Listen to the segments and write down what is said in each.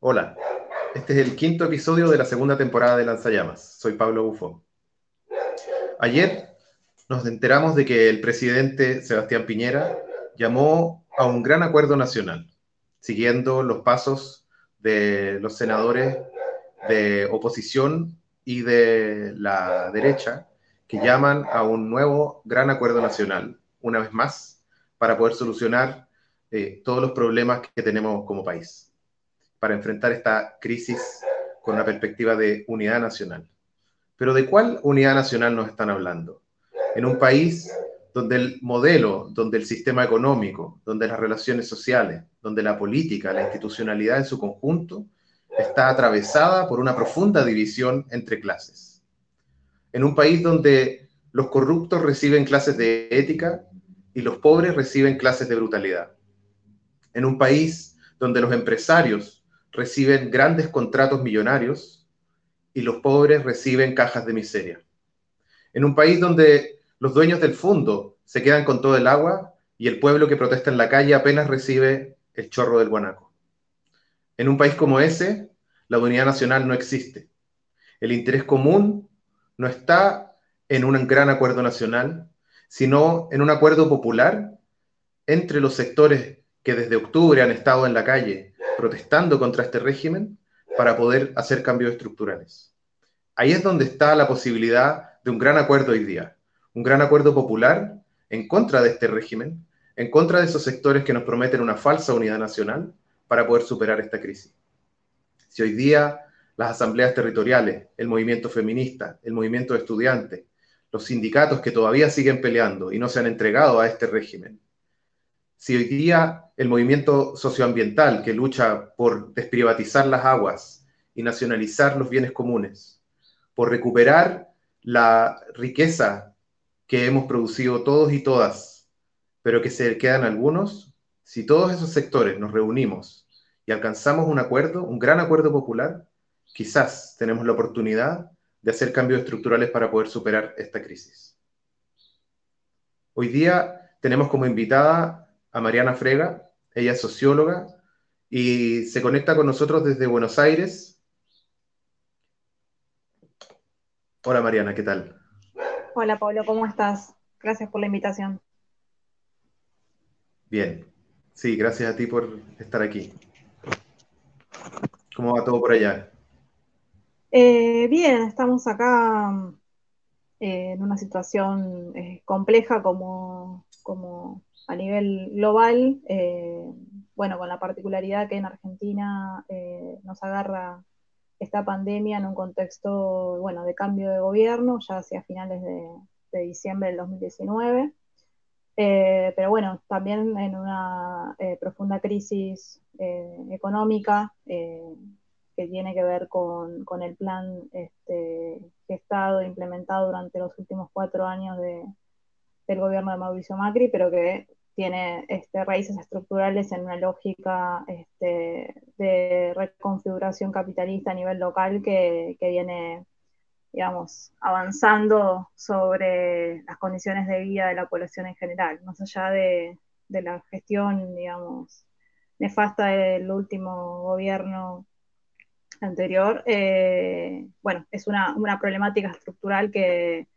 Hola, este es el quinto episodio de la segunda temporada de Lanzallamas. Soy Pablo Bufo. Ayer nos enteramos de que el presidente Sebastián Piñera llamó a un gran acuerdo nacional, siguiendo los pasos de los senadores de oposición y de la derecha, que llaman a un nuevo gran acuerdo nacional, una vez más, para poder solucionar eh, todos los problemas que tenemos como país, para enfrentar esta crisis con una perspectiva de unidad nacional. Pero ¿de cuál unidad nacional nos están hablando? En un país donde el modelo, donde el sistema económico, donde las relaciones sociales, donde la política, la institucionalidad en su conjunto, está atravesada por una profunda división entre clases. En un país donde los corruptos reciben clases de ética y los pobres reciben clases de brutalidad. En un país donde los empresarios reciben grandes contratos millonarios y los pobres reciben cajas de miseria. En un país donde los dueños del fondo se quedan con todo el agua y el pueblo que protesta en la calle apenas recibe el chorro del guanaco. En un país como ese, la unidad nacional no existe. El interés común no está en un gran acuerdo nacional, sino en un acuerdo popular entre los sectores que desde octubre han estado en la calle protestando contra este régimen para poder hacer cambios estructurales. Ahí es donde está la posibilidad de un gran acuerdo hoy día, un gran acuerdo popular en contra de este régimen, en contra de esos sectores que nos prometen una falsa unidad nacional para poder superar esta crisis. Si hoy día las asambleas territoriales, el movimiento feminista, el movimiento de estudiantes, los sindicatos que todavía siguen peleando y no se han entregado a este régimen, si hoy día el movimiento socioambiental que lucha por desprivatizar las aguas y nacionalizar los bienes comunes, por recuperar la riqueza que hemos producido todos y todas, pero que se quedan algunos, si todos esos sectores nos reunimos y alcanzamos un acuerdo, un gran acuerdo popular, quizás tenemos la oportunidad de hacer cambios estructurales para poder superar esta crisis. Hoy día tenemos como invitada a Mariana Frega, ella es socióloga y se conecta con nosotros desde Buenos Aires. Hola Mariana, ¿qué tal? Hola Pablo, ¿cómo estás? Gracias por la invitación. Bien, sí, gracias a ti por estar aquí. ¿Cómo va todo por allá? Eh, bien, estamos acá eh, en una situación eh, compleja como, como, a nivel global, bueno, con la particularidad que en Argentina nos agarra esta pandemia en un contexto, bueno, de cambio de gobierno, ya hacia finales de, de diciembre del 2019. Eh, pero bueno, también en una eh, profunda crisis eh, económica que tiene que ver con, el plan este, gestado e implementado durante los últimos cuatro años del gobierno de Mauricio Macri, pero que tiene este, raíces estructurales en una lógica este, de reconfiguración capitalista a nivel local que, viene digamos, avanzando sobre las condiciones de vida de la población en general, más allá de, la gestión, digamos, nefasta del último gobierno anterior, eh, bueno, es una, problemática estructural que,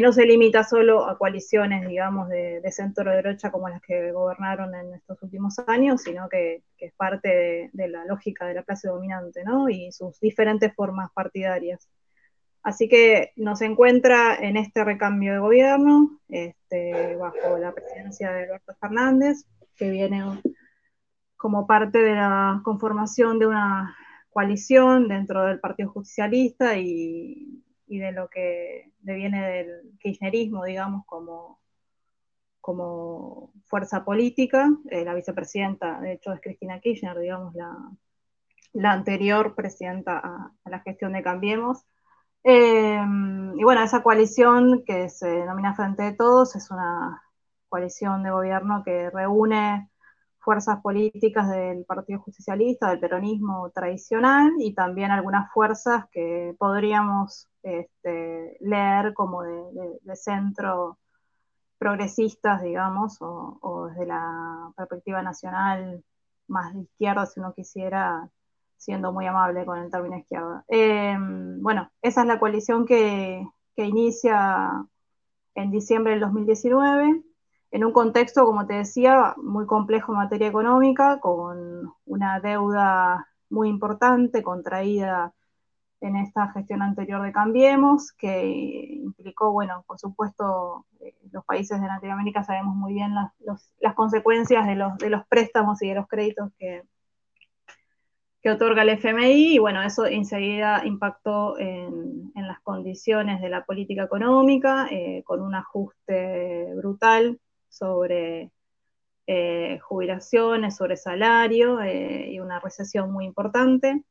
no se limita solo a coaliciones, digamos, de, centro derecha como las que gobernaron en estos últimos años, sino que, es parte de, de, la lógica de la clase dominante, ¿no? Y sus diferentes formas partidarias. Así que nos encuentra en este recambio de gobierno, este, bajo la presidencia de Alberto Fernández, que viene como parte de la conformación de una coalición dentro del Partido Justicialista y, de lo que viene del kirchnerismo, digamos, como, como fuerza política. Eh, la vicepresidenta, de hecho, es Cristina Kirchner, digamos, la, anterior presidenta a la gestión de Cambiemos. Em, y bueno, esa coalición que se denomina Frente de Todos es una coalición de gobierno que reúne fuerzas políticas del Partido Justicialista, del peronismo tradicional y también algunas fuerzas que podríamos este, leer como de, centro progresistas, digamos, o, desde la perspectiva nacional más de izquierda, si uno quisiera, siendo muy amable con el término izquierda. Em, bueno, esa es la coalición que, que inicia en diciembre del 2019 en un contexto, como te decía, muy complejo en materia económica, con una deuda muy importante contraída en esta gestión anterior de Cambiemos, que implicó, bueno, por supuesto, eh, los países de Latinoamérica sabemos muy bien las, consecuencias de los, préstamos y de los créditos que, que otorga el FMI, y bueno, eso enseguida impactó en, las condiciones de la política económica, eh, con un ajuste brutal sobre eh, jubilaciones, sobre salario y una recesión muy importante.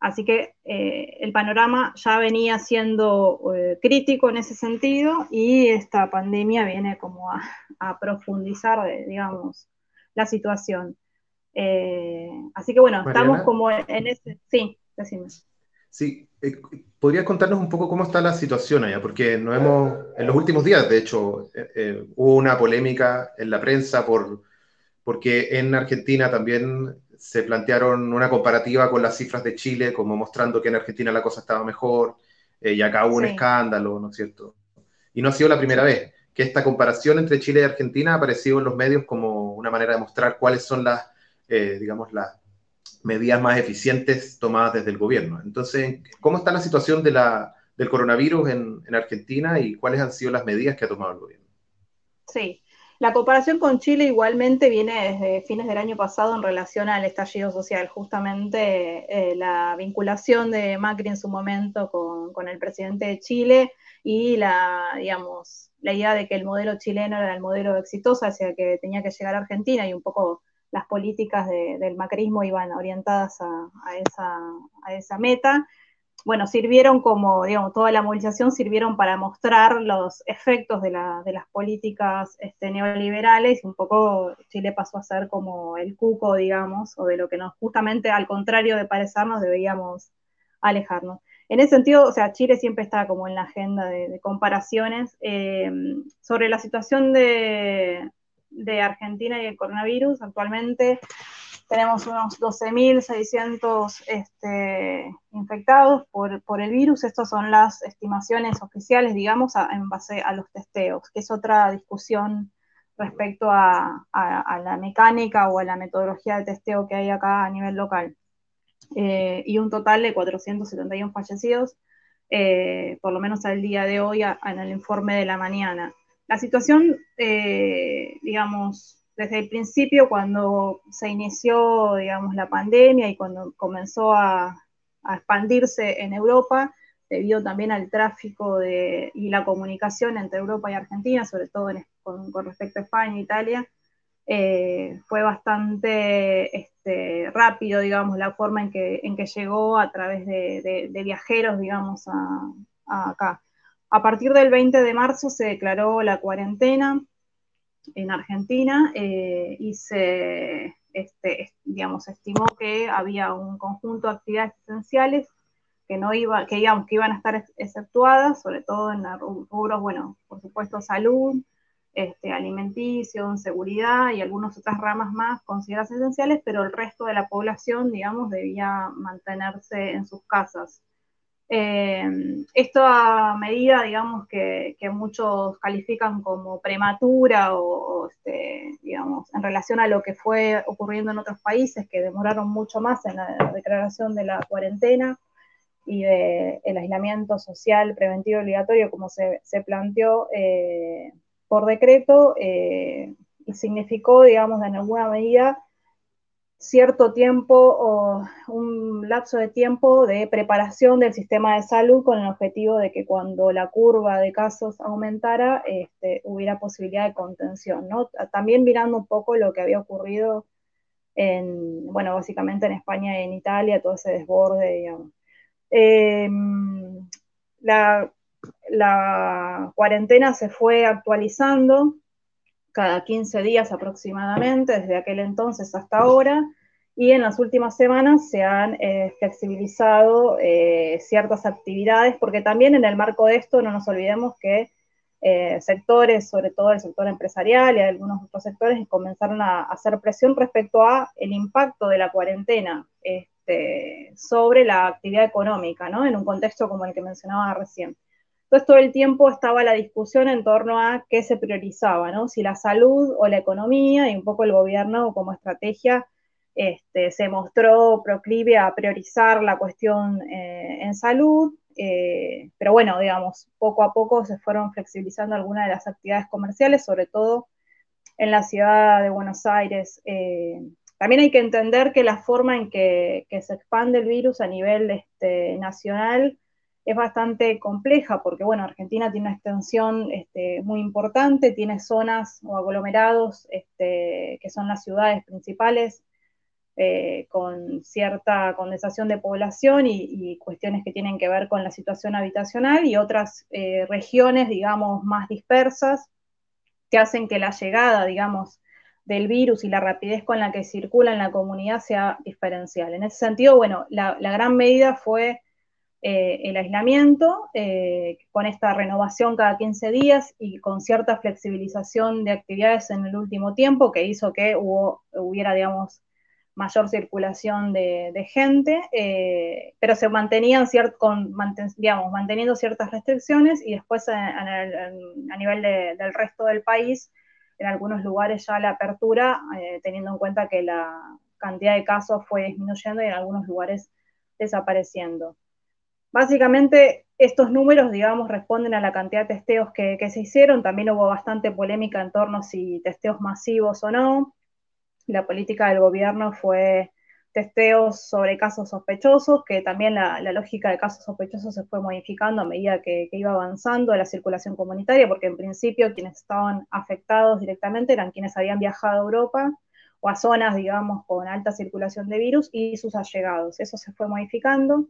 Así que eh, el panorama ya venía siendo eh, crítico en ese sentido y esta pandemia viene como a, profundizar, eh, digamos, la situación. así que bueno, estamos como en ese... Sí, decime. Sí, ¿podrías contarnos un poco cómo está la situación allá? Porque no hemos, en los últimos días, de hecho, hubo una polémica en la prensa por, porque en Argentina también se plantearon una comparativa con las cifras de Chile, como mostrando que en Argentina la cosa estaba mejor, eh, y acá hubo un escándalo, ¿no es cierto? Y no ha sido la primera vez que esta comparación entre Chile y Argentina ha aparecido en los medios como una manera de mostrar cuáles son las, eh, digamos, las medidas más eficientes tomadas desde el gobierno. Entonces, ¿cómo está la situación de la, del coronavirus en, en Argentina y cuáles han sido las medidas que ha tomado el gobierno? Sí, la comparación con Chile igualmente viene desde fines del año pasado en relación al estallido social, justamente eh, la vinculación de Macri en su momento con, el presidente de Chile y la, digamos, la idea de que el modelo chileno era el modelo exitoso hacia que tenía que llegar a Argentina y un poco las políticas del macrismo iban orientadas a, esa, meta bueno, sirvieron como, digamos, toda la movilización sirvieron para mostrar los efectos de, las políticas este, neoliberales un poco Chile pasó a ser como el cuco, digamos, o de lo que nos, justamente al contrario de parecernos, debíamos alejarnos. En ese sentido, o sea, Chile siempre está como en la agenda de, comparaciones. Eh, sobre la situación de, de Argentina y el coronavirus, actualmente tenemos unos 12.600 este, infectados por, el virus. Estas son las estimaciones oficiales, digamos, en base a los testeos, que es otra discusión respecto a, la mecánica o a la metodología de testeo que hay acá a nivel local. Eh, y un total de 471 fallecidos, eh, por lo menos al día de hoy, en el informe de la mañana. La situación, eh, digamos, desde el principio, cuando se inició, digamos, la pandemia y cuando comenzó a, expandirse en Europa, debido también al tráfico y la comunicación entre Europa y Argentina, sobre todo con, respecto a España e Italia, eh, fue bastante este, rápido, digamos, la forma en que, llegó a través de, viajeros, digamos, acá. A partir del 20 de marzo se declaró la cuarentena, en Argentina eh, y se, este, digamos, estimó que había un conjunto de actividades esenciales que no iba, que digamos, que iban a estar exceptuadas, sobre todo en rubros, bueno, por supuesto, salud, este, alimentación, seguridad y algunas otras ramas más consideradas esenciales, pero el resto de la población, digamos, debía mantenerse en sus casas. Eh, esta medida, digamos, que, muchos califican como prematura o, este, digamos, en relación a lo que fue ocurriendo en otros países que demoraron mucho más en la declaración de la cuarentena y del aislamiento social preventivo obligatorio, como se, planteó eh, por decreto, eh, y significó, digamos, en alguna medida, cierto tiempo o un lapso de tiempo de preparación del sistema de salud con el objetivo de que cuando la curva de casos aumentara este, hubiera posibilidad de contención, ¿no? También mirando un poco lo que había ocurrido en, bueno, básicamente en España y en Italia, todo ese desborde, digamos. Em, la, la cuarentena se fue actualizando cada 15 días aproximadamente, desde aquel entonces hasta ahora, y en las últimas semanas se han eh, flexibilizado eh, ciertas actividades, porque también en el marco de esto no nos olvidemos que eh, sectores, sobre todo el sector empresarial y algunos otros sectores, comenzaron a, hacer presión respecto a el impacto de la cuarentena este, sobre la actividad económica, ¿no? En un contexto como el que mencionaba recién. Entonces todo el tiempo estaba la discusión en torno a qué se priorizaba, ¿no? Si la salud o la economía, y un poco el gobierno como estrategia este, se mostró proclive a priorizar la cuestión eh, en salud, eh, pero bueno, digamos, poco a poco se fueron flexibilizando algunas de las actividades comerciales, sobre todo en la ciudad de Buenos Aires. Eh, también hay que entender que la forma en que, se expande el virus a nivel este, nacional es bastante compleja, porque bueno, Argentina tiene una extensión este, muy importante, tiene zonas o aglomerados este, que son las ciudades principales eh, con cierta condensación de población y, cuestiones que tienen que ver con la situación habitacional y otras eh, regiones, digamos, más dispersas, que hacen que la llegada, digamos, del virus y la rapidez con la que circula en la comunidad sea diferencial. En ese sentido, bueno, la, gran medida fue eh, el aislamiento, con esta renovación cada 15 días y con cierta flexibilización de actividades en el último tiempo, que hizo que hubo, hubiera, digamos, mayor circulación de, gente, eh, pero se mantenían con, digamos, manteniendo ciertas restricciones y después a, nivel del resto del país, en algunos lugares ya la apertura, eh, teniendo en cuenta que la cantidad de casos fue disminuyendo y en algunos lugares desapareciendo. Básicamente, estos números, digamos, responden a la cantidad de testeos que, se hicieron. También hubo bastante polémica en torno a si testeos masivos o no la política del gobierno fue testeos sobre casos sospechosos, que también la, lógica de casos sospechosos se fue modificando a medida que, iba avanzando la circulación comunitaria, porque en principio quienes estaban afectados directamente eran quienes habían viajado a Europa o a zonas, digamos, con alta circulación de virus y sus allegados. Eso se fue modificando.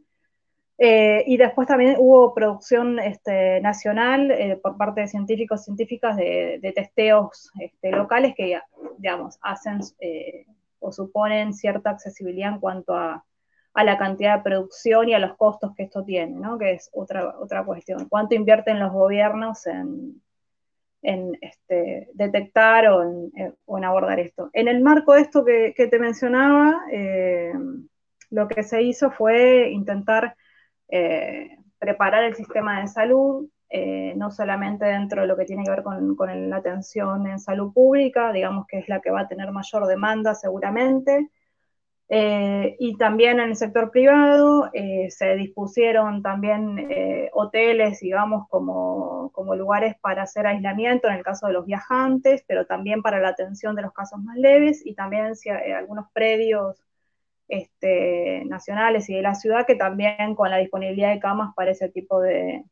Eh, y después también hubo producción este, nacional eh, por parte de científicos y científicas de, testeos este, locales que, digamos, hacen eh, o suponen cierta accesibilidad en cuanto a, la cantidad de producción y a los costos que esto tiene, ¿no? que es otra, otra cuestión. ¿Cuánto invierten los gobiernos en, este, detectar o en, abordar esto? En el marco de esto que te mencionaba, lo que se hizo fue intentar eh, preparar el sistema de salud, eh, no solamente dentro de lo que tiene que ver con, la atención en salud pública, digamos que es la que va a tener mayor demanda seguramente, eh, y también en el sector privado se dispusieron también hoteles, digamos, como, como, lugares para hacer aislamiento en el caso de los viajantes, pero también para la atención de los casos más leves y también si, algunos predios este, nacionales y de la ciudad que también con la disponibilidad de camas para ese tipo de,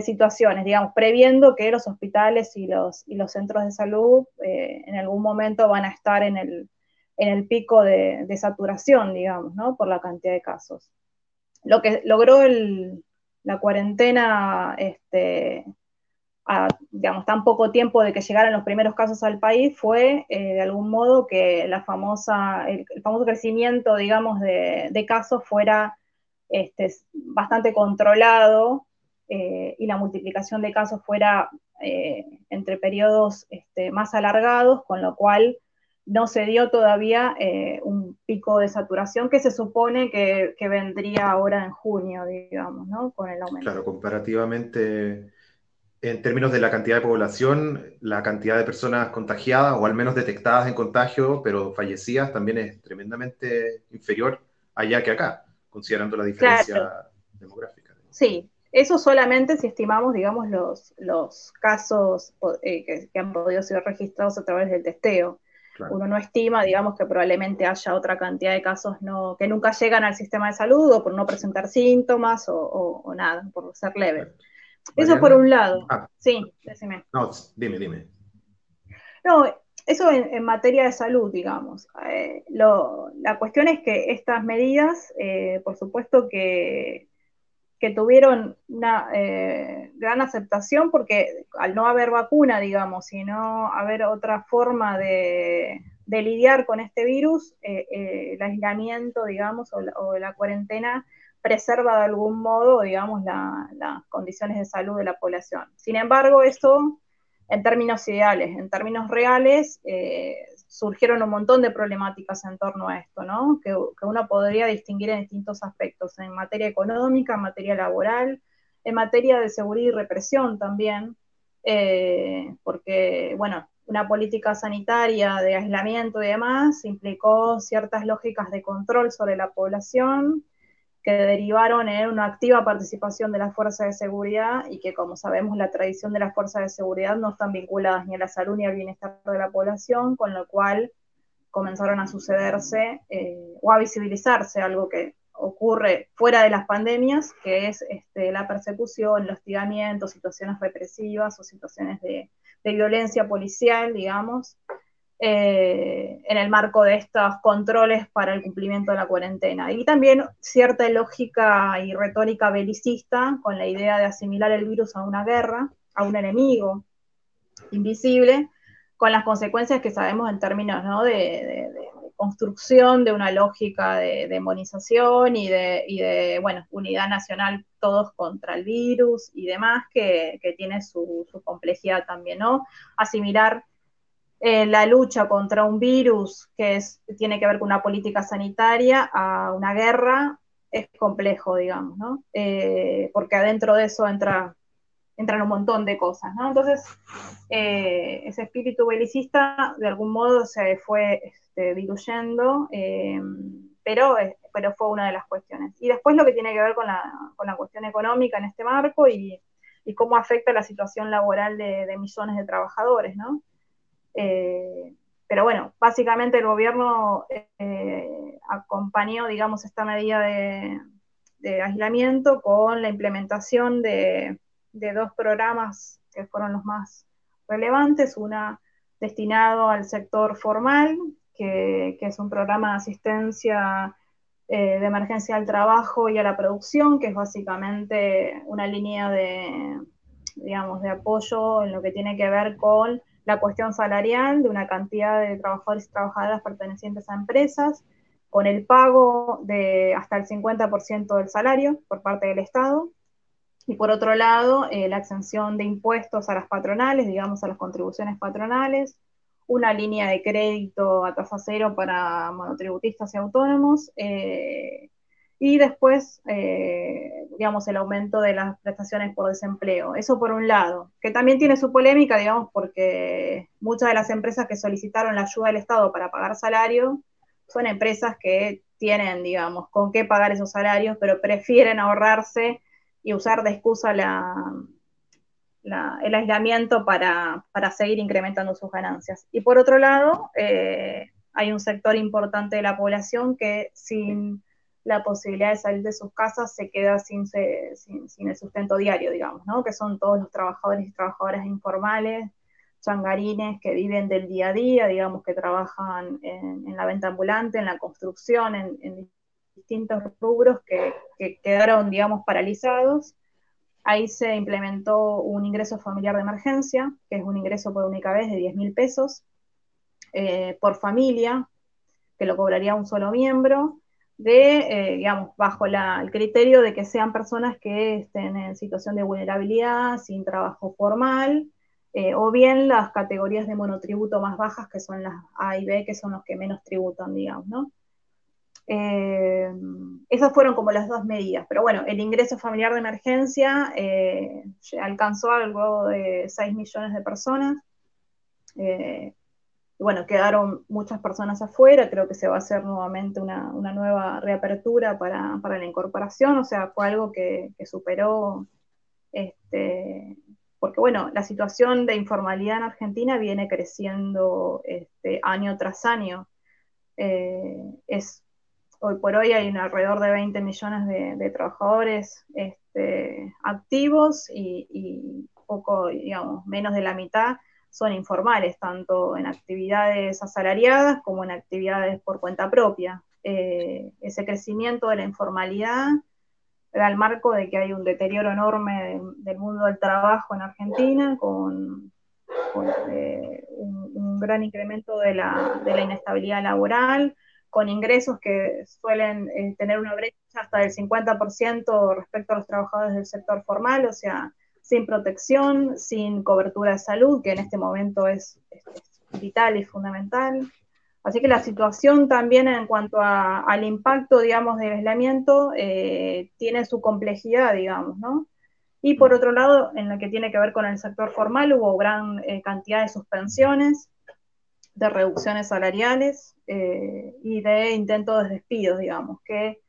situaciones, digamos, previendo que los hospitales y los, y los centros de salud eh, en algún momento van a estar en el, en el pico de, saturación, digamos, ¿no? Por la cantidad de casos. Lo que logró la cuarentena este, digamos, tan poco tiempo de que llegaran los primeros casos al país fue, eh, de algún modo, que la famosa, el, famoso crecimiento, digamos, de, casos fuera este, bastante controlado eh, y la multiplicación de casos fuera eh, entre periodos este, más alargados, con lo cual no se dio todavía un pico de saturación que se supone que, que, vendría ahora en junio, digamos, ¿no? Con el aumento. Claro, comparativamente en términos de la cantidad de población, la cantidad de personas contagiadas o al menos detectadas en contagio, pero fallecidas, también es tremendamente inferior allá que acá, considerando la diferencia demográfica. Sí, eso solamente si estimamos, digamos, los, los casos eh, que, han podido ser registrados a través del testeo. Uno no estima, digamos, que probablemente haya otra cantidad de casos no, que nunca llegan al sistema de salud o por no presentar síntomas o, nada, por ser leves. Eso por un lado. Ah. Sí, decime. No, dime, dime. No, eso en, materia de salud, digamos. Eh, la cuestión es que estas medidas, eh, por supuesto que, que tuvieron una eh, gran aceptación porque al no haber vacuna, digamos, y no haber otra forma de, lidiar con este virus, el aislamiento, digamos, o la cuarentena preserva de algún modo, digamos, las condiciones de salud de la población. Sin embargo, eso en términos ideales, en términos reales, eh, surgieron un montón de problemáticas en torno a esto, ¿no? Que, uno podría distinguir en distintos aspectos, en materia económica, en materia laboral, en materia de seguridad y represión también, eh, porque, bueno, una política sanitaria de aislamiento y demás implicó ciertas lógicas de control sobre la población, que derivaron en una activa participación de las fuerzas de seguridad y que, como sabemos, la tradición de las fuerzas de seguridad no están vinculadas ni a la salud ni al bienestar de la población, con lo cual comenzaron a sucederse eh, o a visibilizarse algo que ocurre fuera de las pandemias, que es este, la persecución, el hostigamiento, situaciones represivas o situaciones de, de violencia policial, digamos, eh, en el marco de estos controles para el cumplimiento de la cuarentena. Y también cierta lógica y retórica belicista con la idea de asimilar el virus a una guerra, a un enemigo invisible, con las consecuencias que sabemos en términos de, construcción de una lógica de demonización y de, bueno, unidad nacional todos contra el virus y demás, que, tiene su, su, complejidad también, ¿no? Asimilar eh, la lucha contra un virus que tiene que ver con una política sanitaria a una guerra es complejo, digamos, ¿no? Eh, porque adentro de eso entra, entran un montón de cosas, ¿no? Entonces, eh, ese espíritu belicista de algún modo se fue este, diluyendo, pero, pero fue una de las cuestiones. Y después lo que tiene que ver con la, con la cuestión económica en este marco y, y cómo afecta la situación laboral de, de millones de trabajadores, ¿no? Eh, pero bueno, básicamente el gobierno eh, acompañó, digamos, esta medida de, aislamiento con la implementación de, dos programas que fueron los más relevantes, una destinado al sector formal, que, es un programa de asistencia eh, de emergencia al trabajo y a la producción, que es básicamente una línea de, digamos, de apoyo en lo que tiene que ver con la cuestión salarial de una cantidad de trabajadores y trabajadoras pertenecientes a empresas, con el pago de hasta el 50% del salario por parte del Estado, y por otro lado, eh, la exención de impuestos a las patronales, digamos a las contribuciones patronales, una línea de crédito a tasa cero para monotributistas y autónomos, eh, y después, eh, digamos, el aumento de las prestaciones por desempleo. Eso por un lado, que también tiene su polémica, digamos, porque muchas de las empresas que solicitaron la ayuda del Estado para pagar salario son empresas que tienen, digamos, con qué pagar esos salarios, pero prefieren ahorrarse y usar de excusa el aislamiento para, seguir incrementando sus ganancias. Y por otro lado, eh, hay un sector importante de la población que sin la posibilidad de salir de sus casas se queda sin, el sustento diario, digamos, ¿no? Que son todos los trabajadores y trabajadoras informales, changarines que viven del día a día, digamos, que trabajan en, la venta ambulante, en la construcción, en, distintos rubros que, quedaron, digamos, paralizados. Ahí se implementó un ingreso familiar de emergencia, que es un ingreso por única vez de 10 mil pesos eh, por familia, que lo cobraría un solo miembro de, eh, digamos, bajo el criterio de que sean personas que estén en situación de vulnerabilidad, sin trabajo formal, eh, o bien las categorías de monotributo más bajas, que son las A y B, que son los que menos tributan, digamos, ¿no? Eh, esas fueron como las dos medidas, pero bueno, el ingreso familiar de emergencia alcanzó algo de 6 millones de personas bueno, quedaron muchas personas afuera, creo que se va a hacer nuevamente una, nueva reapertura para, la incorporación, o sea, fue algo que, superó, este, porque bueno, la situación de informalidad en Argentina viene creciendo este, año tras año. Eh, es, hoy por hoy hay alrededor de 20 millones de, trabajadores este, activos y poco, digamos, menos de la mitad son informales, tanto en actividades asalariadas como en actividades por cuenta propia. Eh, ese crecimiento de la informalidad da el marco de que hay un deterioro enorme del mundo del trabajo en Argentina, con, eh, un, gran incremento de la, inestabilidad laboral, con ingresos que suelen eh, tener una brecha hasta del 50% respecto a los trabajadores del sector formal, o sea, sin protección, sin cobertura de salud, que en este momento es, vital y fundamental. Así que la situación también en cuanto al impacto, digamos, del aislamiento eh, tiene su complejidad, digamos, ¿no? Y por otro lado, en lo que tiene que ver con el sector formal, hubo gran eh, cantidad de suspensiones, de reducciones salariales eh, y de intentos de despidos, digamos, que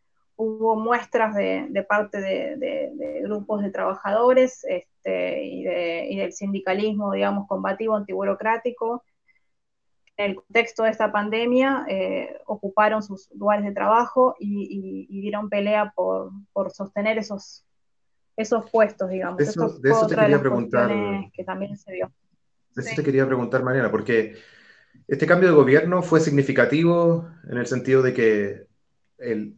hubo muestras de, parte de, grupos de trabajadores este, y, del sindicalismo, digamos, combativo, antiburocrático. En el contexto de esta pandemia, eh, ocuparon sus lugares de trabajo y, dieron pelea por, sostener esos, esos puestos, digamos. De eso, de eso te quería preguntar. Que también se dio. De eso te quería preguntar, Mariana, porque este cambio de gobierno fue significativo en el sentido de que el,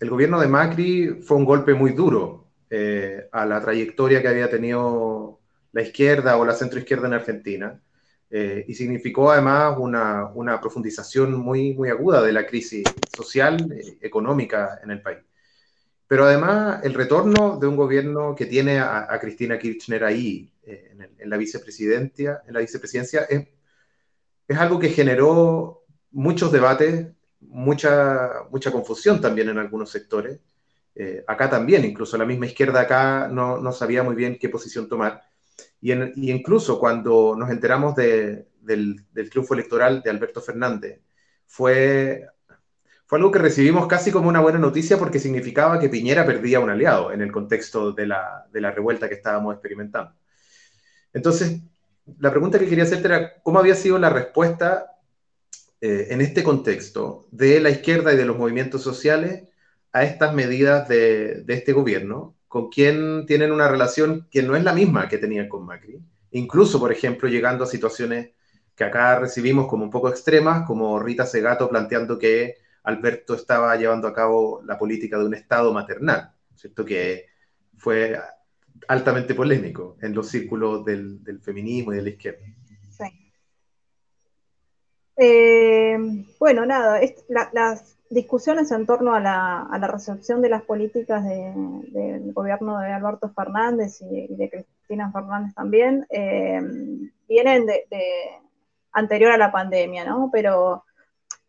gobierno de Macri fue un golpe muy duro eh, a la trayectoria que había tenido la izquierda o la centroizquierda en Argentina. Eh, y significó además una, profundización muy, muy aguda de la crisis social, eh, económica en el país. Pero además el retorno de un gobierno que tiene a, Cristina Kirchner ahí en, en, la vicepresidencia, en la vicepresidencia es, es algo que generó muchos debates, mucha, mucha confusión también en algunos sectores. Eh, acá también, incluso la misma izquierda acá no, no sabía muy bien qué posición tomar. Y, y incluso cuando nos enteramos de, del, del, triunfo electoral de Alberto Fernández, fue, fue algo que recibimos casi como una buena noticia porque significaba que Piñera perdía un aliado en el contexto de la, de la revuelta que estábamos experimentando. Entonces, la pregunta que quería hacerte era, ¿cómo había sido la respuesta eh, en este contexto de la izquierda y de los movimientos sociales a estas medidas de, este gobierno, con quien tienen una relación que no es la misma que tenían con Macri? Incluso, por ejemplo, llegando a situaciones que acá recibimos como un poco extremas, como Rita Segato planteando que Alberto estaba llevando a cabo la política de un Estado maternal, ¿cierto? Que fue altamente polémico en los círculos del, feminismo y de la izquierda. Eh, bueno, nada, las discusiones en torno a la, recepción de las políticas del gobierno de Alberto Fernández y, de Cristina Fernández también eh, vienen de, anterior a la pandemia, ¿no? Pero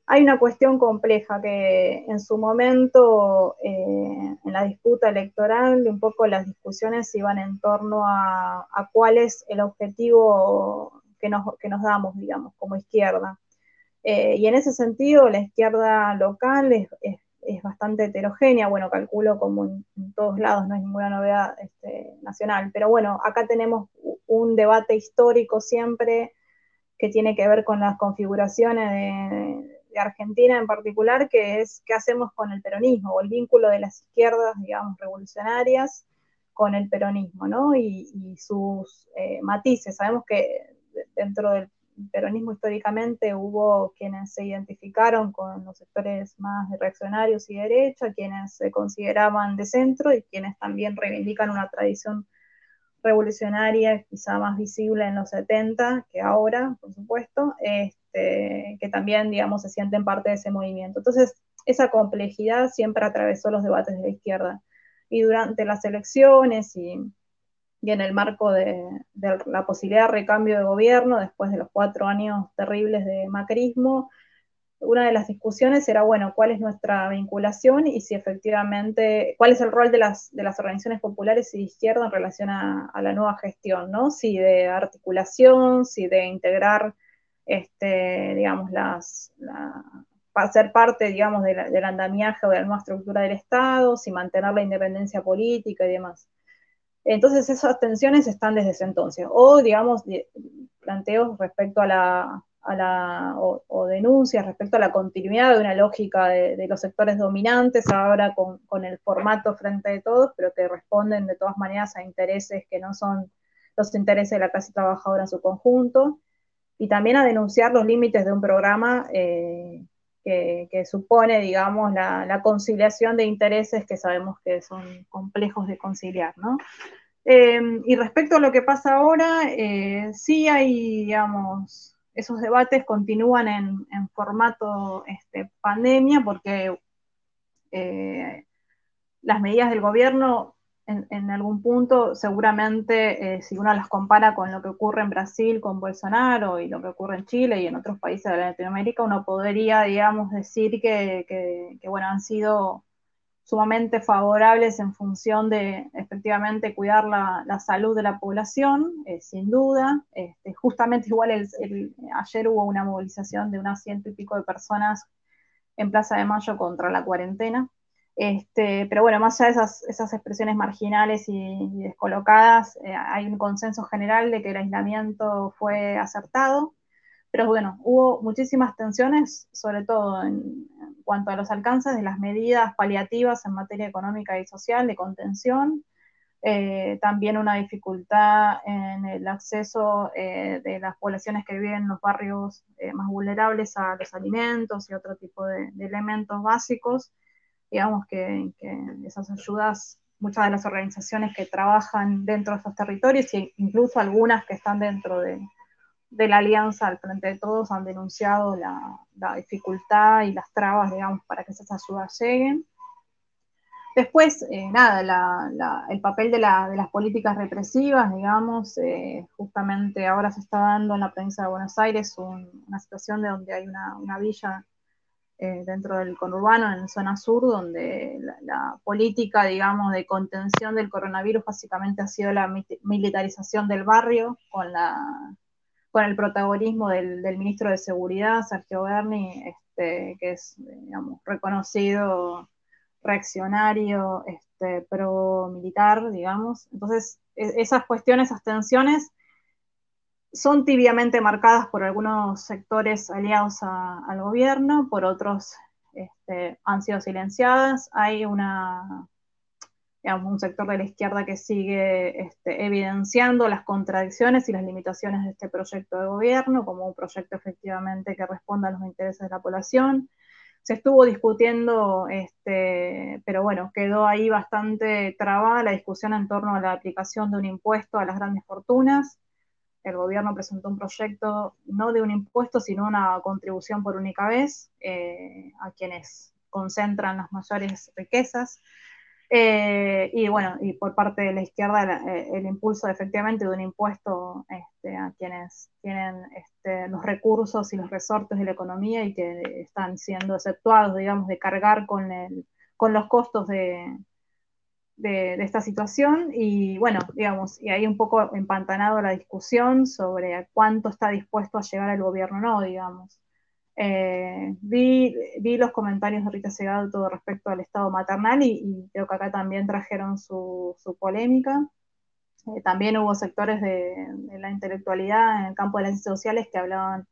hay una cuestión compleja que en su momento, eh, en la disputa electoral, un poco las discusiones iban en torno a, cuál es el objetivo que nos, damos, digamos, como izquierda. Eh, y en ese sentido, la izquierda local es, bastante heterogénea, bueno, calculo como en, todos lados, no es ninguna novedad este, nacional, pero bueno, acá tenemos un debate histórico siempre que tiene que ver con las configuraciones de Argentina en particular, que es qué hacemos con el peronismo o el vínculo de las izquierdas, digamos, revolucionarias con el peronismo, ¿no? Y, sus eh, matices. Sabemos que dentro del peronismo históricamente hubo quienes se identificaron con los sectores más reaccionarios y derecha, quienes se consideraban de centro y quienes también reivindican una tradición revolucionaria quizá más visible en los 70 que ahora, por supuesto, este, que también, digamos, se sienten parte de ese movimiento. Entonces, esa complejidad siempre atravesó los debates de la izquierda. Y durante las elecciones y, en el marco de, de, la posibilidad de recambio de gobierno, después de los cuatro años terribles de macrismo, una de las discusiones era, bueno, cuál es nuestra vinculación y si efectivamente, cuál es el rol de las, de las organizaciones populares y de izquierda en relación a, la nueva gestión, ¿no? Si de articulación, si de integrar, este, digamos, las, para ser parte, digamos, del andamiaje o de la nueva estructura del Estado, si mantener la independencia política y demás. Entonces esas tensiones están desde ese entonces. O, digamos, planteos respecto a la, o, denuncias respecto a la continuidad de una lógica de, los sectores dominantes, ahora con, el formato frente de todos, pero que responden de todas maneras a intereses que no son los intereses de la clase trabajadora en su conjunto, y también a denunciar los límites de un programa eh, que, supone, digamos, la, conciliación de intereses que sabemos que son complejos de conciliar, ¿no? Eh, y respecto a lo que pasa ahora, eh, sí hay, digamos, esos debates continúan en, formato este, pandemia porque eh, las medidas del gobierno en, algún punto, seguramente, eh, si uno las compara con lo que ocurre en Brasil con Bolsonaro y lo que ocurre en Chile y en otros países de Latinoamérica, uno podría, digamos, decir que, bueno, han sido sumamente favorables en función de efectivamente cuidar la, salud de la población, eh, sin duda. Este, justamente igual ayer hubo una movilización de unas ciento y pico de personas en Plaza de Mayo contra la cuarentena. Este, pero bueno, más allá de esas, expresiones marginales y, descolocadas, eh, hay un consenso general de que el aislamiento fue acertado. Pero bueno, hubo muchísimas tensiones, sobre todo en, cuanto a los alcances de las medidas paliativas en materia económica y social de contención. Eh, también una dificultad en el acceso eh, de las poblaciones que viven en los barrios más vulnerables a los alimentos y otro tipo de elementos básicos digamos que, esas ayudas, muchas de las organizaciones que trabajan dentro de esos territorios e incluso algunas que están dentro de, la alianza al frente de todos han denunciado la, dificultad y las trabas, digamos, para que esas ayudas lleguen. Después, eh, nada, el papel de, las políticas represivas, digamos, eh, justamente ahora se está dando en la provincia de Buenos Aires una situación de donde hay una, una villa eh, dentro del conurbano, en la zona sur, donde la, política, digamos, de contención del coronavirus básicamente ha sido la militarización del barrio, con, la, con el protagonismo del, ministro de Seguridad, Sergio Berni, este, que es, digamos, reconocido reaccionario, este, pro-militar, digamos. Entonces, e-, esas cuestiones, esas tensiones, son tibiamente marcadas por algunos sectores aliados al gobierno, por otros este, han sido silenciadas. Hay un sector de la izquierda que sigue este, evidenciando las contradicciones y las limitaciones de este proyecto de gobierno como un proyecto efectivamente que responda a los intereses de la población. Se estuvo discutiendo, este, pero bueno, quedó ahí bastante trabada la discusión en torno a la aplicación de un impuesto a las grandes fortunas el gobierno presentó un proyecto no de un impuesto, sino una contribución por única vez eh, a quienes concentran las mayores riquezas. Eh, y bueno, y por parte de la izquierda eh, el, impulso efectivamente de un impuesto este, a quienes tienen este, los recursos y los resortes de la economía y que están siendo exceptuados, digamos, de cargar con, con los costos de, de, esta situación y bueno, digamos, y ahí un poco empantanado la discusión sobre cuánto está dispuesto a llegar el gobierno no, digamos. Eh, vi, los comentarios de Rita todo respecto al estado maternal y, creo que acá también trajeron su, polémica. Eh, también hubo sectores de, la intelectualidad en el campo de las ciencias sociales que hablaban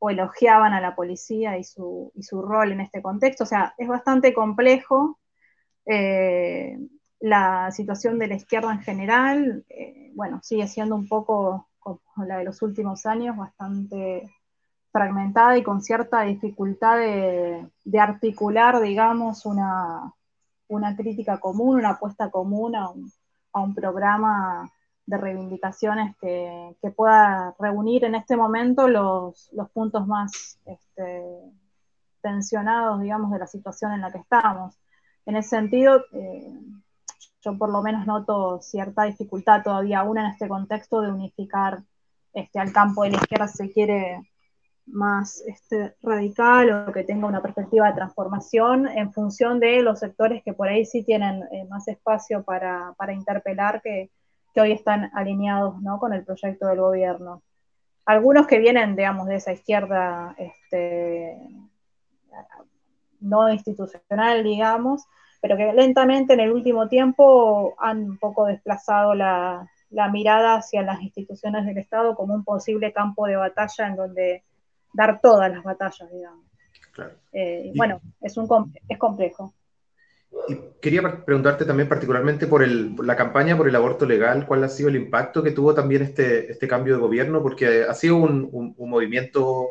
o elogiaban a la policía y su, y su rol en este contexto. O sea, es bastante complejo. Eh, la situación de la izquierda en general, eh, bueno, sigue siendo un poco como la de los últimos años, bastante fragmentada y con cierta dificultad de, articular, digamos, una, crítica común, una apuesta común a un, programa de reivindicaciones que, pueda reunir en este momento los, puntos más este, tensionados, digamos, de la situación en la que estamos. En ese sentido, eh, yo por lo menos noto cierta dificultad todavía aún en este contexto de unificar este, al campo de la izquierda se quiere más este, radical o que tenga una perspectiva de transformación en función de los sectores que por ahí sí tienen eh, más espacio para, interpelar que, hoy están alineados ¿no? con el proyecto del gobierno. Algunos que vienen, digamos, de esa izquierda este, no institucional, digamos, pero que lentamente en el último tiempo han un poco desplazado la, mirada hacia las instituciones del Estado como un posible campo de batalla en donde dar todas las batallas, digamos. Eh, bueno, es, un, es complejo. Y quería preguntarte también particularmente por, el, la campaña por el aborto legal, cuál ha sido el impacto que tuvo también este, este cambio de gobierno, porque ha sido un, un movimiento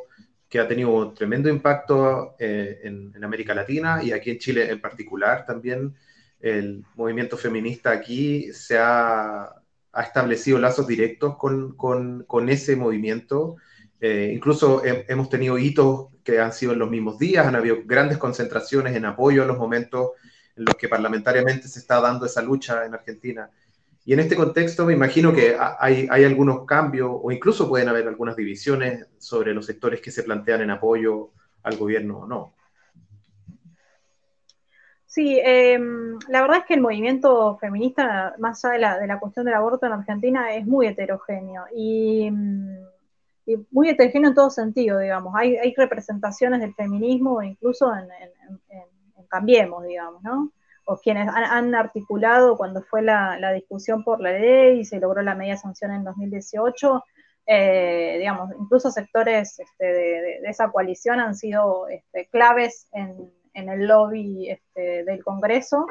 que ha tenido un tremendo impacto eh, en, América Latina y aquí en Chile en particular también. El movimiento feminista aquí se ha, ha establecido lazos directos con, con, con ese movimiento Eh, incluso hemos tenido hitos que han sido en los mismos días, han habido grandes concentraciones en apoyo a los momentos en los que parlamentariamente se está dando esa lucha en Argentina. Y en este contexto me imagino que hay, algunos cambios o incluso pueden haber algunas divisiones sobre los sectores que se plantean en apoyo al gobierno o no. Sí, em, la verdad es que el movimiento feminista, más allá de la, cuestión del aborto en Argentina, es muy heterogéneo y, muy heterogéneo en todo sentido, digamos. Hay, hay representaciones del feminismo incluso en, Cambiemos, digamos, ¿no? O quienes han, articulado cuando fue la, discusión por la ley y se logró la media sanción en 2018, eh, digamos, incluso sectores este, de, esa coalición han sido este, claves en en el lobby este, del Congreso.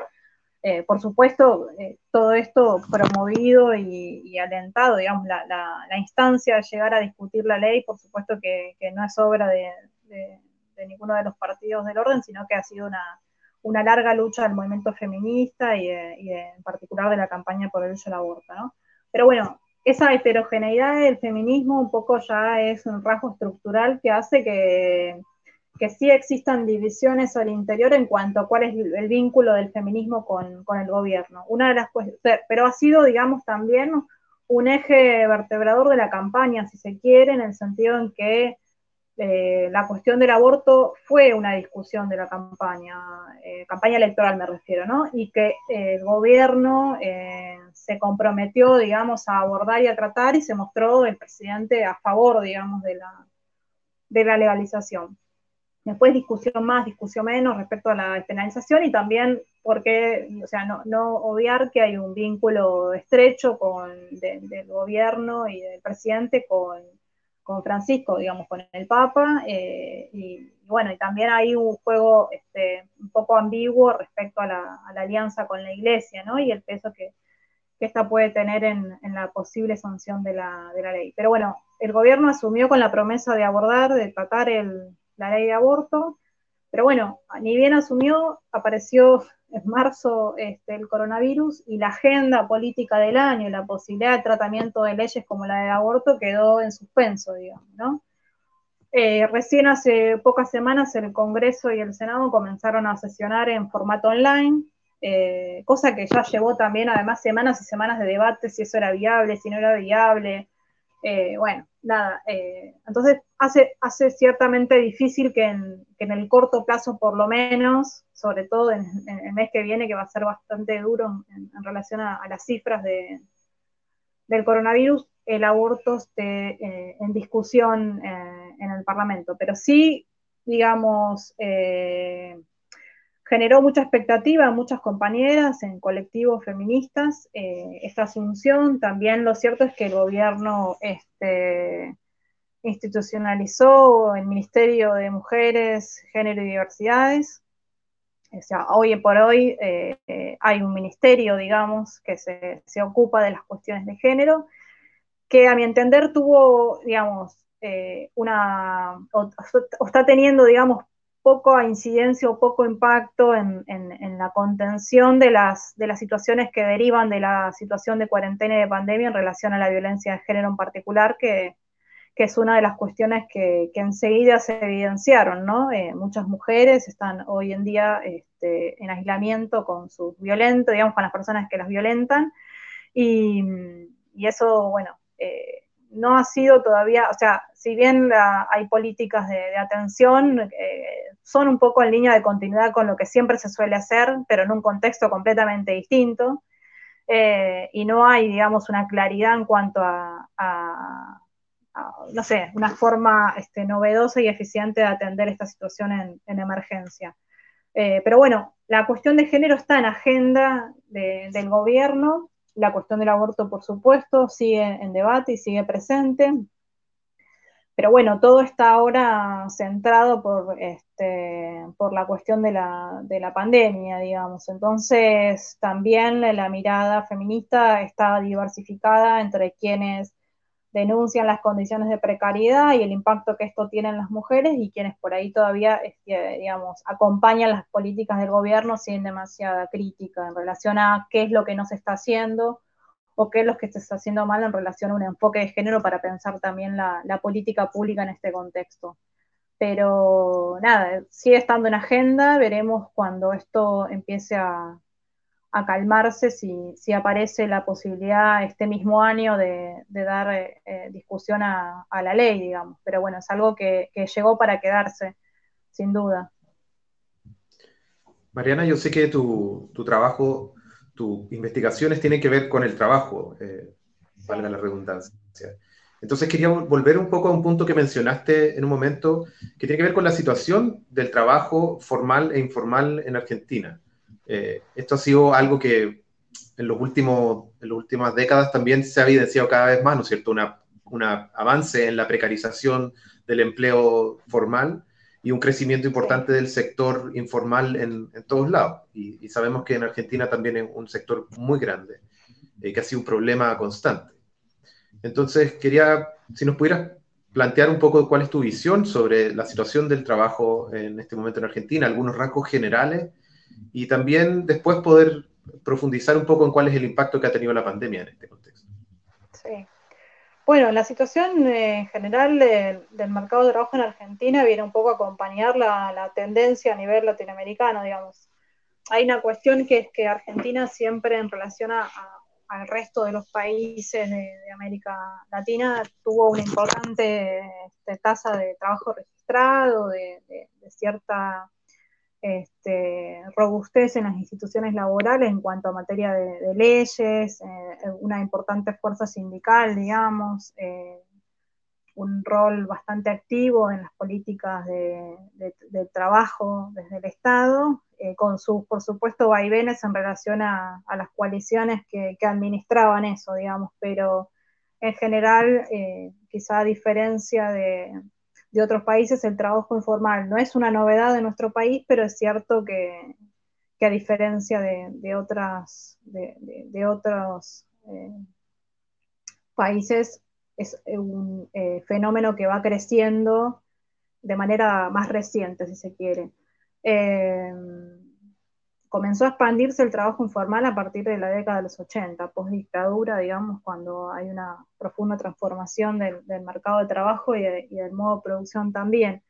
Eh, por supuesto, eh, todo esto promovido y, alentado, digamos, la, instancia de llegar a discutir la ley, por supuesto que, no es obra de, ninguno de los partidos del orden, sino que ha sido una, larga lucha del movimiento feminista y, en particular de la campaña por el uso del aborto, ¿no? Pero bueno, esa heterogeneidad del feminismo un poco ya es un rasgo estructural que hace que que sí existan divisiones al interior en cuanto a cuál es el vínculo del feminismo con, el gobierno. Una de las pero ha sido, digamos, también un eje vertebrador de la campaña, si se quiere, en el sentido en que eh, la cuestión del aborto fue una discusión de la campaña, eh, campaña electoral me refiero, ¿no? Y que eh, el gobierno se comprometió, digamos, a abordar y a tratar y se mostró el presidente a favor, digamos, de la, de la legalización. Después discusión más, discusión menos respecto a la despenalización y también porque, o sea, no, no obviar que hay un vínculo estrecho con, del gobierno y del presidente con, con Francisco, digamos, con el Papa, eh, y, bueno, y también hay un juego este, un poco ambiguo respecto a la, alianza con la Iglesia, ¿no? Y el peso que, que esta puede tener en, en la posible sanción de la, de la ley. Pero bueno, el gobierno asumió con la promesa de abordar, de tratar el, la ley de aborto. Pero bueno, ni bien asumió, apareció en marzo este, el coronavirus y la agenda política del año, la posibilidad de tratamiento de leyes como la de aborto quedó en suspenso, digamos, ¿no? Eh, recién hace pocas semanas el Congreso y el Senado comenzaron a sesionar en formato online, eh, cosa que ya llevó también además semanas y semanas de debate si eso era viable, si no era viable, eh, bueno, nada, eh, entonces hace, hace ciertamente difícil que en, el corto plazo, por lo menos, sobre todo en, el mes que viene, que va a ser bastante duro en, relación a, las cifras de, del coronavirus, el aborto esté eh, en discusión en el Parlamento. Pero sí, digamos, generó mucha expectativa en muchas compañeras, en colectivos feministas, eh, esta asunción. También lo cierto es que el gobierno este, institucionalizó el Ministerio de Mujeres, Género y Diversidades. O sea, hoy por hoy eh, eh, hay un ministerio, digamos, que se, ocupa de las cuestiones de género, que a mi entender tuvo, digamos, una, o, está teniendo, digamos, poco incidencia o poco impacto en, la contención de las, situaciones que derivan de la situación de cuarentena y de pandemia en relación a la violencia de género en particular, que, es una de las cuestiones que, enseguida se evidenciaron, ¿no? Eh, muchas mujeres están hoy en día este, en aislamiento con sus violentos, digamos, con las personas que las violentan, y, eso, bueno, no ha sido todavía, o sea, si bien hay políticas de, atención, eh, son un poco en línea de continuidad con lo que siempre se suele hacer, pero en un contexto completamente distinto. Eh, y no hay, digamos, una claridad en cuanto a, no sé, una forma este, novedosa y eficiente de atender esta situación en, emergencia. Eh, pero bueno, la cuestión de género está en agenda del gobierno, la cuestión del aborto, por supuesto, sigue en debate y sigue presente. Pero bueno, todo está ahora centrado por, este, por la cuestión de la, de la pandemia, digamos. Entonces, también la mirada feminista está diversificada entre quienes denuncian las condiciones de precariedad y el impacto que esto tiene en las mujeres y quienes por ahí todavía, este, digamos, acompañan las políticas del gobierno sin demasiada crítica en relación a qué es lo que no se está haciendo o qué es lo que se está haciendo mal en relación a un enfoque de género para pensar también la, política pública en este contexto. Pero nada, sigue estando en agenda, veremos cuando esto empiece a, calmarse, si, aparece la posibilidad este mismo año de, dar eh, eh, discusión a, la ley, digamos. Pero bueno, es algo que, llegó para quedarse, sin duda. Mariana, yo sé que tu, tu trabajo tus investigaciones tienen que ver con el trabajo, eh, valga la redundancia. Entonces quería volver un poco a un punto que mencionaste en un momento, que tiene que ver con la situación del trabajo formal e informal en Argentina. Eh, esto ha sido algo que en, los últimos, en las últimas décadas también se ha evidenciado cada vez más, ¿no es cierto? un avance en la precarización del empleo formal y un crecimiento importante del sector informal en, todos lados. Y, sabemos que en Argentina también es un sector muy grande, eh, que ha sido un problema constante. Entonces, quería, si nos pudieras plantear un poco cuál es tu visión sobre la situación del trabajo en este momento en Argentina, algunos rasgos generales, y también después poder profundizar un poco en cuál es el impacto que ha tenido la pandemia en este contexto. Sí. Bueno, la situación eh, en general del mercado de trabajo en Argentina viene un poco a acompañar la, tendencia a nivel latinoamericano, digamos. Hay una cuestión que es que Argentina siempre en relación al resto de los países de, América Latina tuvo una importante este, tasa de trabajo registrado, de cierta este, robustez en las instituciones laborales en cuanto a materia de, leyes, eh, una importante fuerza sindical, digamos, eh, un rol bastante activo en las políticas de, trabajo desde el Estado, eh, con sus, por supuesto, vaivenes en relación a, las coaliciones que, que, administraban eso, digamos, pero en general, quizá a diferencia de, de otros países el trabajo informal. No es una novedad de nuestro país, pero es cierto que, a diferencia de, otras, de, otros eh, países, es un eh, fenómeno que va creciendo de manera más reciente, si se quiere. Eh, comenzó a expandirse el trabajo informal a partir de la década de los 80, post dictadura, digamos, cuando hay una profunda transformación del, mercado de trabajo y, del modo de producción también.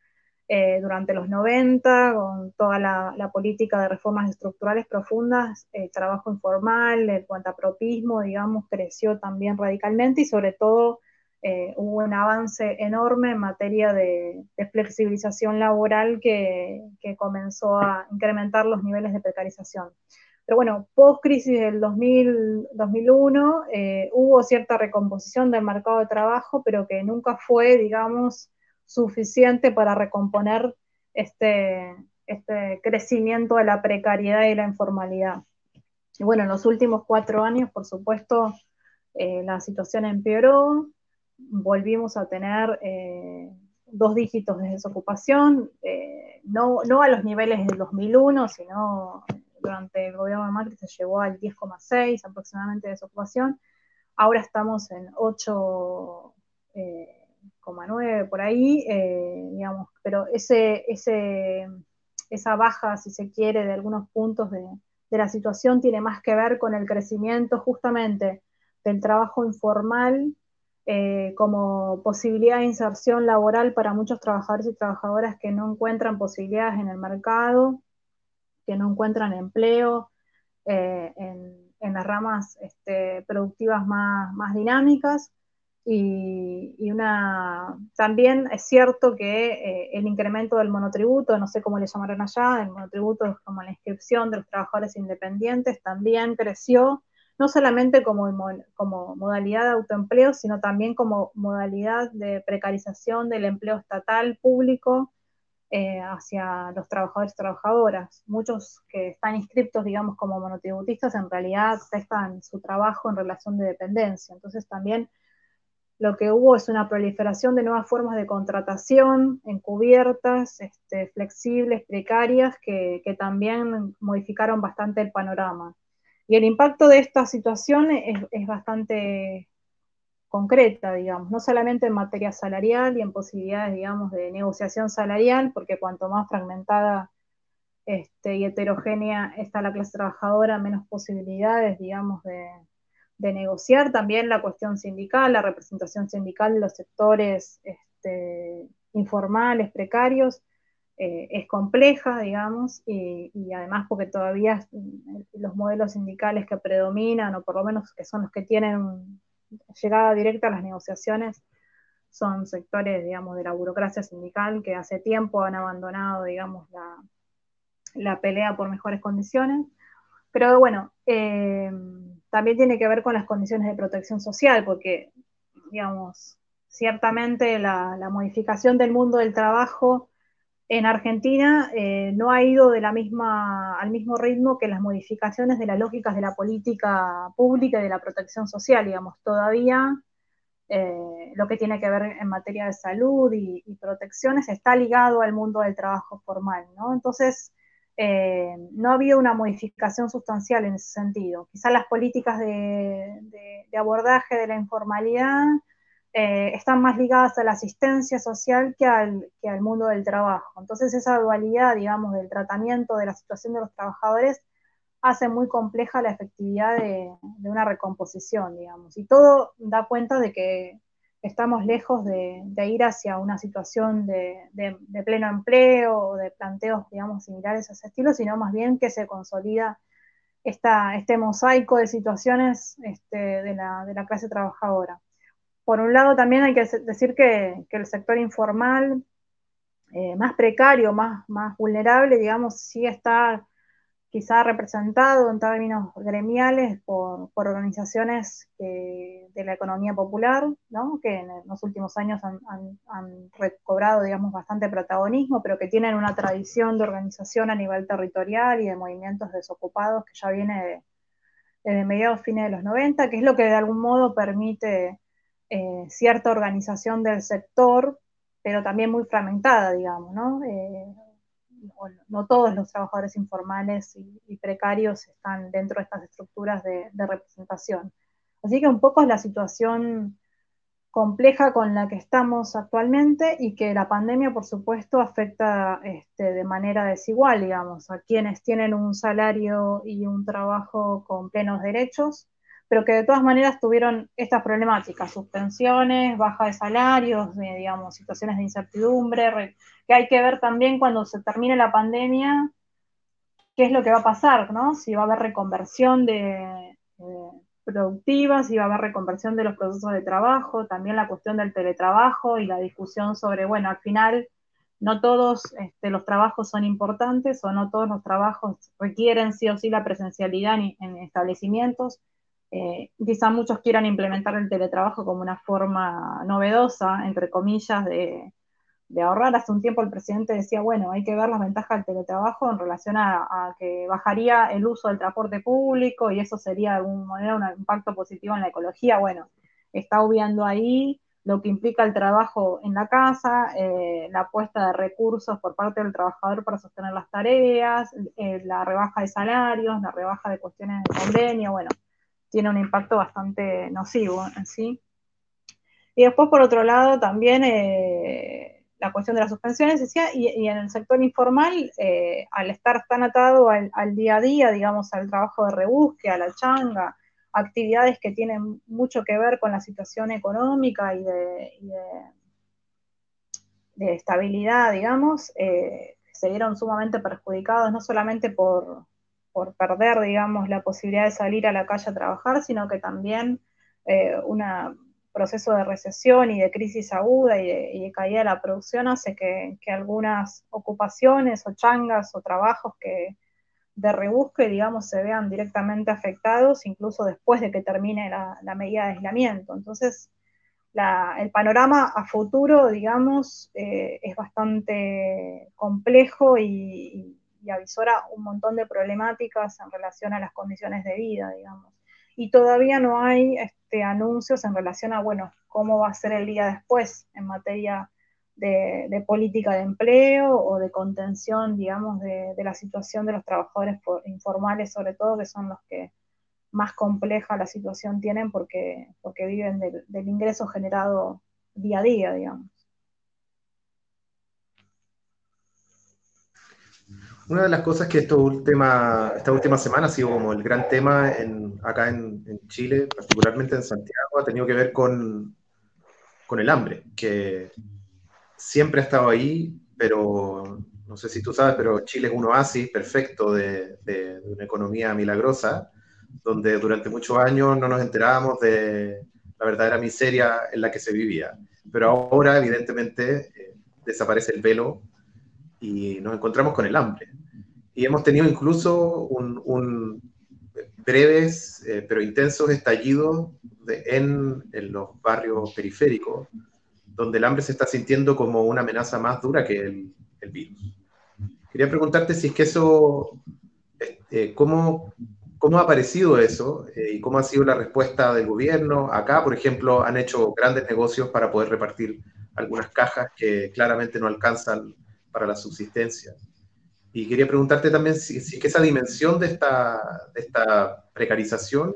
Eh, durante los 90, con toda la, política de reformas estructurales profundas, el trabajo informal, el cuantapropismo, digamos, creció también radicalmente y sobre todo eh, hubo un avance enorme en materia de, flexibilización laboral que, comenzó a incrementar los niveles de precarización. Pero bueno, post-crisis del 2001 eh, hubo cierta recomposición del mercado de trabajo, pero que nunca fue, digamos, suficiente para recomponer este, este crecimiento de la precariedad y la informalidad. Y bueno, en los últimos cuatro años, por supuesto, eh, la situación empeoró, volvimos a tener eh, dos dígitos de desocupación, eh, no, no, a los niveles del 2001, sino durante el gobierno de Macri se llegó al 10,6 aproximadamente de desocupación. Ahora estamos en 8,9 eh, por ahí, digamos, pero ese, esa baja, si se quiere, de algunos puntos de, de la situación tiene más que ver con el crecimiento justamente del trabajo informal eh, como posibilidad de inserción laboral para muchos trabajadores y trabajadoras que no encuentran posibilidades en el mercado, que no encuentran empleo eh, en, las ramas este, productivas más, dinámicas. Y, una, también es cierto que eh, el incremento del monotributo, no sé cómo le llamaron allá, el monotributo es como la inscripción de los trabajadores independientes, también creció no solamente como, como modalidad de autoempleo, sino también como modalidad de precarización del empleo estatal público eh, hacia los trabajadores y trabajadoras. Muchos que están inscriptos, digamos, como monotributistas, en realidad prestan su trabajo en relación de dependencia. Entonces también lo que hubo es una proliferación de nuevas formas de contratación encubiertas, este, flexibles, precarias, que también modificaron bastante el panorama. Y el impacto de esta situación es, bastante concreta, digamos, no solamente en materia salarial y en posibilidades, digamos, de negociación salarial, porque cuanto más fragmentada este, y heterogénea está la clase trabajadora, menos posibilidades, digamos, de, negociar. También la cuestión sindical, la representación sindical de los sectores este, informales, precarios, eh, es compleja, digamos, y, además porque todavía los modelos sindicales que predominan, o por lo menos que son los que tienen llegada directa a las negociaciones, son sectores, digamos, de la burocracia sindical que hace tiempo han abandonado, digamos, la, pelea por mejores condiciones. Pero bueno, eh, también tiene que ver con las condiciones de protección social, porque, digamos, ciertamente la, modificación del mundo del trabajo en Argentina eh, no ha ido de la misma, al mismo ritmo que las modificaciones de las lógicas de la política pública y de la protección social, digamos, todavía eh, lo que tiene que ver en materia de salud y, protecciones está ligado al mundo del trabajo formal, ¿no? Entonces, eh, no ha habido una modificación sustancial en ese sentido. Quizás las políticas de, abordaje de la informalidad eh, están más ligadas a la asistencia social que al, que al mundo del trabajo. Entonces, esa dualidad, digamos, del tratamiento de la situación de los trabajadores hace muy compleja la efectividad de, una recomposición, digamos. Y todo da cuenta de que estamos lejos de, ir hacia una situación de, pleno empleo o de planteos, digamos, similares a ese estilo, sino más bien que se consolida este mosaico de situaciones este, de, la, clase trabajadora. Por un lado, también hay que decir que, el sector informal, eh, más precario, más, más vulnerable, digamos, sí está quizá representado en términos gremiales por, organizaciones de la economía popular, que en los últimos años han, recobrado, digamos, bastante protagonismo, pero que tienen una tradición de organización a nivel territorial y de movimientos desocupados que ya viene desde mediados fines de los 90, que es lo que de algún modo permite eh, cierta organización del sector, pero también muy fragmentada, digamos, ¿no? Eh, no todos los trabajadores informales y, precarios están dentro de estas estructuras de, representación. Así que un poco es la situación compleja con la que estamos actualmente y que la pandemia, por supuesto, afecta este, de manera desigual, digamos, a quienes tienen un salario y un trabajo con plenos derechos pero que de todas maneras tuvieron estas problemáticas, suspensiones, baja de salarios, digamos, situaciones de incertidumbre, que hay que ver también cuando se termine la pandemia, qué es lo que va a pasar, ¿no? Si va a haber reconversión de, productiva, si va a haber reconversión de los procesos de trabajo, también la cuestión del teletrabajo y la discusión sobre, bueno, al final no todos este, los trabajos son importantes o no todos los trabajos requieren sí o sí la presencialidad en establecimientos eh, quizá muchos quieran implementar el teletrabajo como una forma novedosa, entre comillas, de, ahorrar. Hace un tiempo el presidente decía, bueno, hay que ver las ventajas del teletrabajo en relación a, que bajaría el uso del transporte público y eso sería de alguna manera un impacto positivo en la ecología. Bueno, está obviando ahí lo que implica el trabajo en la casa, eh, la apuesta de recursos por parte del trabajador para sostener las tareas, eh, la rebaja de salarios, la rebaja de cuestiones de convenio, bueno, tiene un impacto bastante nocivo en. Y después, por otro lado, también eh, la cuestión de las suspensiones, decía, y, en el sector informal, eh, al estar tan atado al, día a día, digamos, al trabajo de rebusque, a la changa, actividades que tienen mucho que ver con la situación económica y de, de, estabilidad, digamos, eh, se vieron sumamente perjudicados, no solamente por, por perder, digamos, la posibilidad de salir a la calle a trabajar, sino que también eh, un proceso de recesión y de crisis aguda y de, caída de la producción hace que, algunas ocupaciones o changas o trabajos que de rebusque, digamos, se vean directamente afectados, incluso después de que termine la, medida de aislamiento. Entonces, el panorama a futuro, digamos, eh, es bastante complejo y, y avisora un montón de problemáticas en relación a las condiciones de vida, digamos. Y todavía no hay este, anuncios en relación a, bueno, cómo va a ser el día después en materia de, política de empleo o de contención, digamos, de, la situación de los trabajadores informales, sobre todo, que son los que más compleja la situación tienen porque, porque viven del ingreso generado día a día, digamos. Una de las cosas que esto última, esta última semana ha sido como el gran tema en, acá en, Chile, particularmente en Santiago, ha tenido que ver con, con el hambre, que siempre ha estado ahí, pero no sé si tú sabes, pero Chile es un oasis perfecto de, de, una economía milagrosa, donde durante muchos años no nos enterábamos de la verdadera miseria en la que se vivía. Pero ahora, evidentemente, eh, desaparece el velo y nos encontramos con el hambre. Y hemos tenido incluso un, breves eh, pero intensos estallidos en, en, los barrios periféricos, donde el hambre se está sintiendo como una amenaza más dura que el, el virus. Quería preguntarte si es que eso, este, ¿cómo, ¿cómo, ha aparecido eso eh, y cómo ha sido la respuesta del gobierno? Acá, por ejemplo, han hecho grandes negocios para poder repartir algunas cajas que claramente no alcanzan para la subsistencia. Y quería preguntarte también si, si esa dimensión de esta, de esta precarización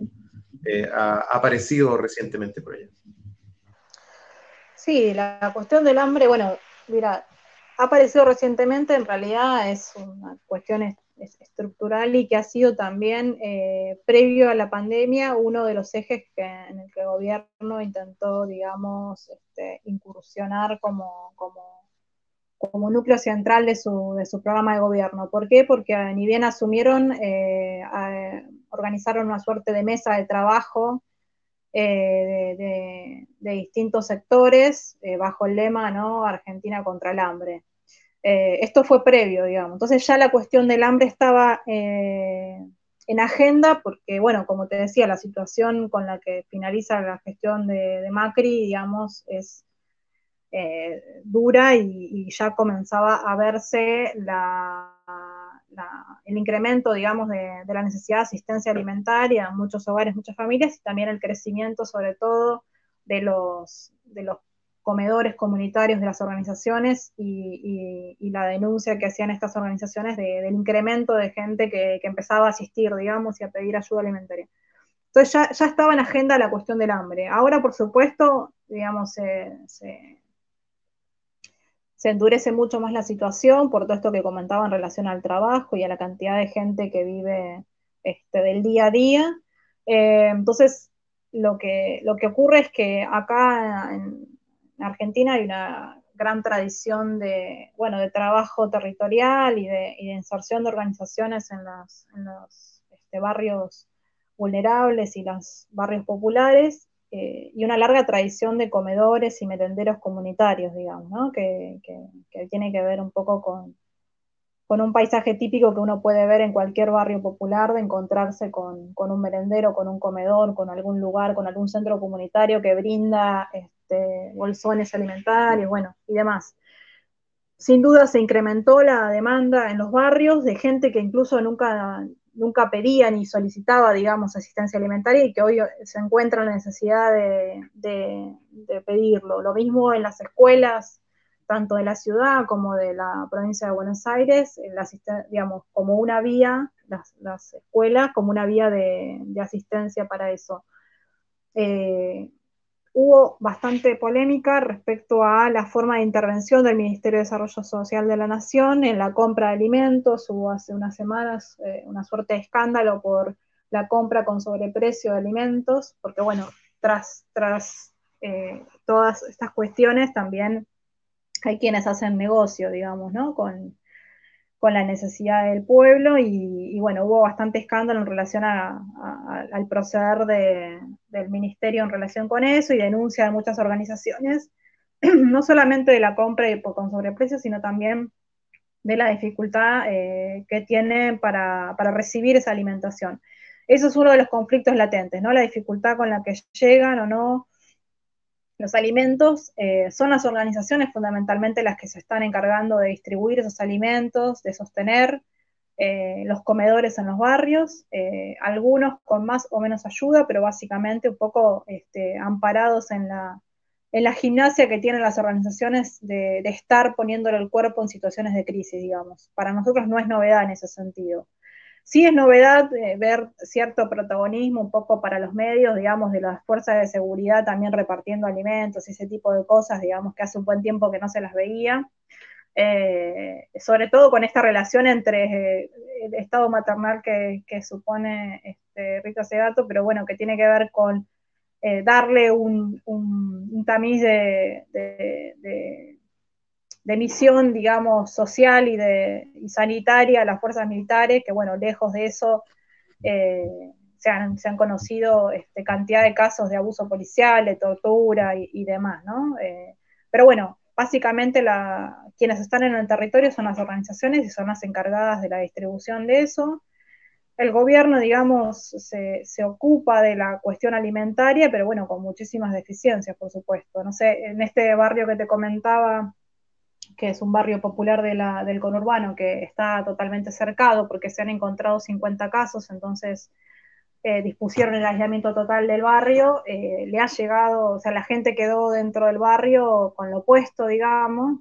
eh, ha, aparecido recientemente por allá. Sí, la cuestión del hambre, bueno, mira, ha aparecido recientemente, en realidad es una cuestión estructural y que ha sido también eh, previo a la pandemia uno de los ejes en el que el gobierno intentó, digamos, este, incursionar como, como, como, núcleo central de su, de su, programa de gobierno. ¿Por qué? Porque ni bien asumieron, eh, organizaron una suerte de mesa de trabajo eh, de, de, distintos sectores bajo el lema ¿no? Argentina contra el hambre. Eh, esto fue previo, digamos. Entonces ya la cuestión del hambre estaba eh, en agenda porque, bueno, como te decía, la situación con la que finaliza la gestión de, Macri, digamos, es eh, dura y, ya comenzaba a verse el incremento, digamos, de, de, la necesidad de asistencia alimentaria en muchos hogares, muchas familias y también el crecimiento, sobre todo, de los, de los comedores comunitarios de las organizaciones y, la denuncia que hacían estas organizaciones del incremento de gente que, empezaba a asistir, digamos, y a pedir ayuda alimentaria. Entonces ya, estaba en agenda la cuestión del hambre. Ahora, por supuesto, digamos, se, endurece mucho más la situación por todo esto que comentaba en relación al trabajo y a la cantidad de gente que vive este, del día a día. Eh, entonces, lo que, lo que ocurre es que acá en, en Argentina hay una gran tradición de, bueno, de trabajo territorial y de, inserción de organizaciones en, los este, barrios vulnerables y los barrios populares, eh, y una larga tradición de comedores y merenderos comunitarios, digamos, ¿no? que, tiene que ver un poco con, con, un paisaje típico que uno puede ver en cualquier barrio popular, de encontrarse con, con, un merendero, con un comedor, con algún lugar, con algún centro comunitario que brinda este, bolsones alimentarios, bueno, y demás. Sin duda se incrementó la demanda en los barrios de gente que incluso nunca, nunca pedía ni solicitaba, digamos, asistencia alimentaria y que hoy se encuentra en la necesidad de, pedirlo. Lo mismo en las escuelas, tanto de la ciudad como de la provincia de Buenos Aires, digamos, como una vía, las, escuelas como una vía de, asistencia para eso. Eh, hubo bastante polémica respecto a la forma de intervención del Ministerio de Desarrollo Social de la Nación en la compra de alimentos. Hubo hace unas semanas eh, una suerte de escándalo por la compra con sobreprecio de alimentos, porque bueno, tras, tras eh, todas estas cuestiones también hay quienes hacen negocio, digamos, ¿no? Con, con la necesidad del pueblo y, bueno, hubo bastante escándalo en relación al proceder del ministerio en relación con eso y denuncia de muchas organizaciones, no solamente de la compra y con sobreprecio, sino también de la dificultad eh, que tienen para, para, recibir esa alimentación. Eso es uno de los conflictos latentes, ¿no? La dificultad con la que llegan o no los alimentos eh, son las organizaciones fundamentalmente las que se están encargando de distribuir esos alimentos, de sostener eh, los comedores en los barrios, eh, algunos con más o menos ayuda, pero básicamente un poco este, amparados en la, en la gimnasia que tienen las organizaciones de, de estar poniéndole el cuerpo en situaciones de crisis, digamos. Para nosotros no es novedad en ese sentido. Sí es novedad eh, ver cierto protagonismo un poco para los medios, digamos, de las fuerzas de seguridad también repartiendo alimentos ese tipo de cosas, digamos, que hace un buen tiempo que no se las veía. eh, sobre todo con esta relación entre eh, el estado maternal que, supone este, Rita Segato, pero bueno, que tiene que ver con darle un, tamiz de, misión, digamos, social y, de, sanitaria a las fuerzas militares, que bueno, lejos de eso se han, se, han, conocido este, cantidad de casos de abuso policial, de tortura y, demás, ¿no? pero bueno, básicamente quienes están en el territorio son las organizaciones y son las encargadas de la distribución de eso. El gobierno, digamos, se, se, ocupa de la cuestión alimentaria, pero bueno, con muchísimas deficiencias, por supuesto. No sé, en este barrio que te comentaba, que es un barrio popular de del conurbano, que está totalmente cercado porque se han encontrado 50 casos, entonces eh, dispusieron el aislamiento total del barrio, eh, le ha llegado, o sea, la gente quedó dentro del barrio con lo opuesto, digamos,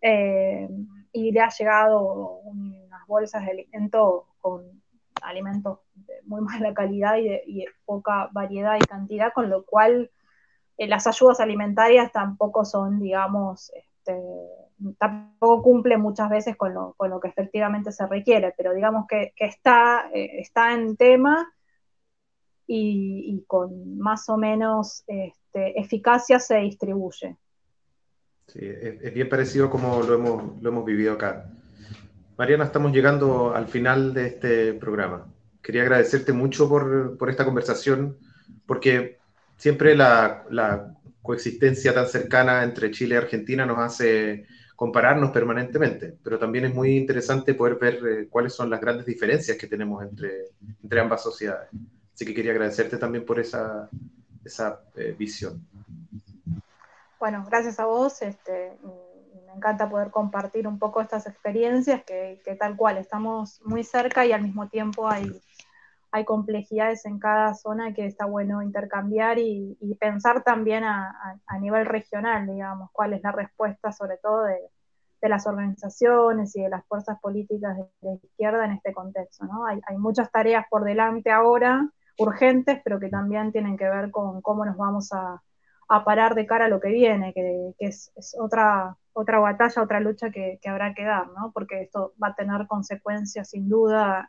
eh, y le ha llegado unas bolsas de alimento con alimentos de muy mala calidad y de, poca variedad y cantidad, con lo cual las ayudas alimentarias tampoco son, digamos, este, tampoco cumplen muchas veces con lo, con lo, que efectivamente se requiere, pero digamos que, que está, está en tema y, con más o menos este, eficacia se distribuye. Sí, es, bien parecido como lo hemos, lo hemos vivido acá. Mariana, estamos llegando al final de este programa. Quería agradecerte mucho por, por esta conversación, porque siempre la, la, coexistencia tan cercana entre Chile y Argentina nos hace compararnos permanentemente, pero también es muy interesante poder ver eh, cuáles son las grandes diferencias que tenemos entre, entre ambas sociedades. Así que quería agradecerte también por esa, esa eh, visión. Bueno, gracias a vos. Este, me encanta poder compartir un poco estas experiencias que, que, tal cual estamos muy cerca y al mismo tiempo hay, hay complejidades en cada zona que está bueno intercambiar y, pensar también a, a, nivel regional, digamos, cuál es la respuesta sobre todo de, de, las organizaciones y de las fuerzas políticas de, de izquierda en este contexto. ¿no? Hay, hay muchas tareas por delante ahora urgentes, pero que también tienen que ver con cómo nos vamos a, parar de cara a lo que viene, que, es, otra, otra batalla, otra lucha que, habrá que dar, ¿no? Porque esto va a tener consecuencias sin duda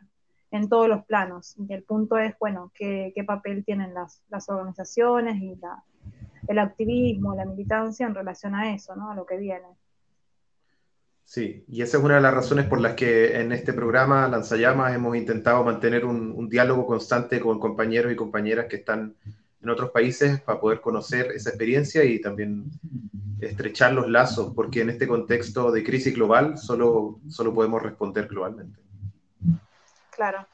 en todos los planos. Y el punto es, bueno, qué, papel tienen las, organizaciones y el activismo, la militancia en relación a eso, ¿no? A lo que viene. Sí, y esa es una de las razones por las que en este programa Lanzallamas hemos intentado mantener un, diálogo constante con compañeros y compañeras que están en otros países para poder conocer esa experiencia y también estrechar los lazos, porque en este contexto de crisis global solo, solo podemos responder globalmente. Claro,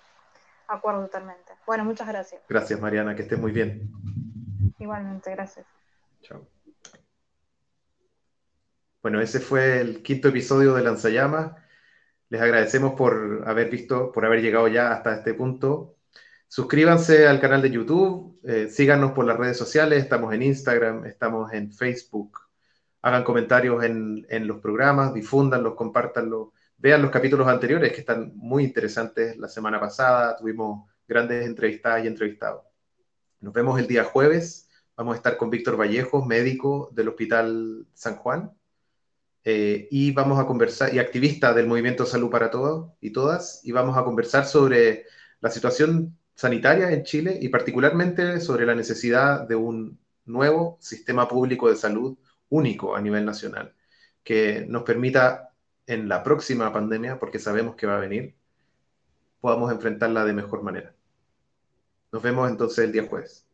acuerdo totalmente. Bueno, muchas gracias. Gracias, Mariana, que estés muy bien. Igualmente, gracias. Chao. Bueno, ese fue el quinto episodio de Lanzallamas. Les agradecemos por haber visto, por haber llegado ya hasta este punto. Suscríbanse al canal de YouTube, eh, síganos por las redes sociales, estamos en Instagram, estamos en Facebook. Hagan comentarios en, en los programas, difúndanlos, compártanlos. Vean los capítulos anteriores que están muy interesantes. La semana pasada tuvimos grandes entrevistadas y entrevistados. Nos vemos el día jueves. Vamos a estar con Víctor Vallejos, médico del Hospital San Juan. Eh, y vamos a conversar, y activista del Movimiento Salud para Todos y Todas, y vamos a conversar sobre la situación sanitaria en Chile y particularmente sobre la necesidad de un nuevo sistema público de salud único a nivel nacional, que nos permita en la próxima pandemia, porque sabemos que va a venir, podamos enfrentarla de mejor manera. Nos vemos entonces el día jueves.